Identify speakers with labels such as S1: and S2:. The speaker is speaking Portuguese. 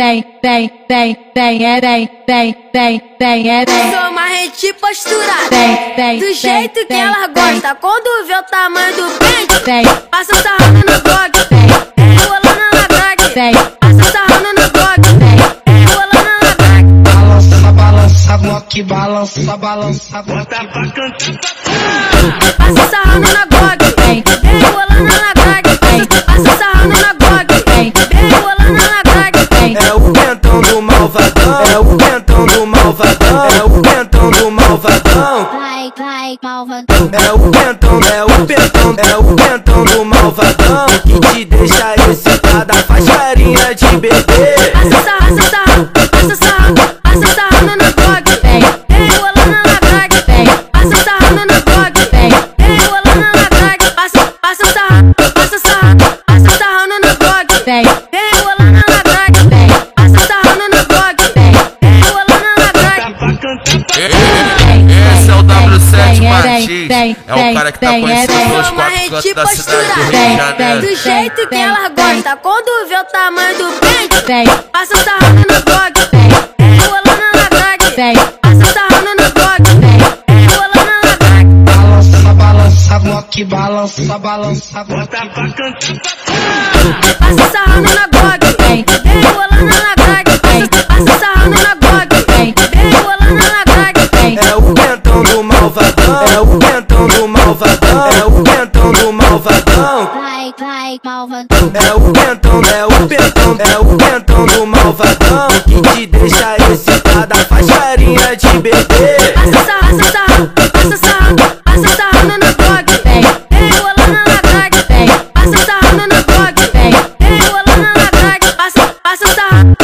S1: vem, vem, vem, vem, é vem, vem, vem, vem, é vem.
S2: Sou marrente posturada,
S1: Vem, vem,
S2: do jeito que
S1: vem,
S2: ela gosta. Quando vê o tamanho do pente,
S1: Vem,
S2: passa sarrando no blog,
S1: vem,
S2: rolando na grade.
S1: vem,
S2: Passa sarrando no blog,
S1: vem.
S2: rolando na grade.
S3: Balança, balança, bloque, balança, balança, bota pra cantar.
S2: Passa sarrando na blog,
S1: Vem.
S2: rolando
S4: Malvadão. É o pentão, é o pentão, é o pentão do malvadão que te deixa excitada, faz carinha de bebê.
S2: Passa sarrando,
S1: vem,
S5: Martins.
S1: vem,
S5: É o cara que tá
S1: vem,
S5: conhecendo
S1: vem.
S5: os
S2: Sou
S5: quatro cantos da cidade do Rio de
S1: Vem,
S5: Janeiro.
S2: do jeito que ela gosta. Quando vê o tamanho do pente,
S1: Vem,
S2: passa sarrando no blog,
S1: vem,
S2: rolando na grade.
S1: vem,
S2: Passa sarrando no blog,
S1: vem.
S2: rolando na grade.
S3: Balança, balança, bloque, balança, balança, bota pra cantar.
S2: Passa sarrando na blog,
S6: Vai, malvadão.
S4: É o pentão, é o pentão, é o pentão do malvadão que te deixa excitada, faz carinha de bebê.
S2: Passa passa passa passa sarrando no blog,
S1: Vem.
S2: rolando na grade.
S1: Vem.
S2: Passa sarrando no blog,
S1: Vem.
S2: rolando na grade. Passa, passa sarrando,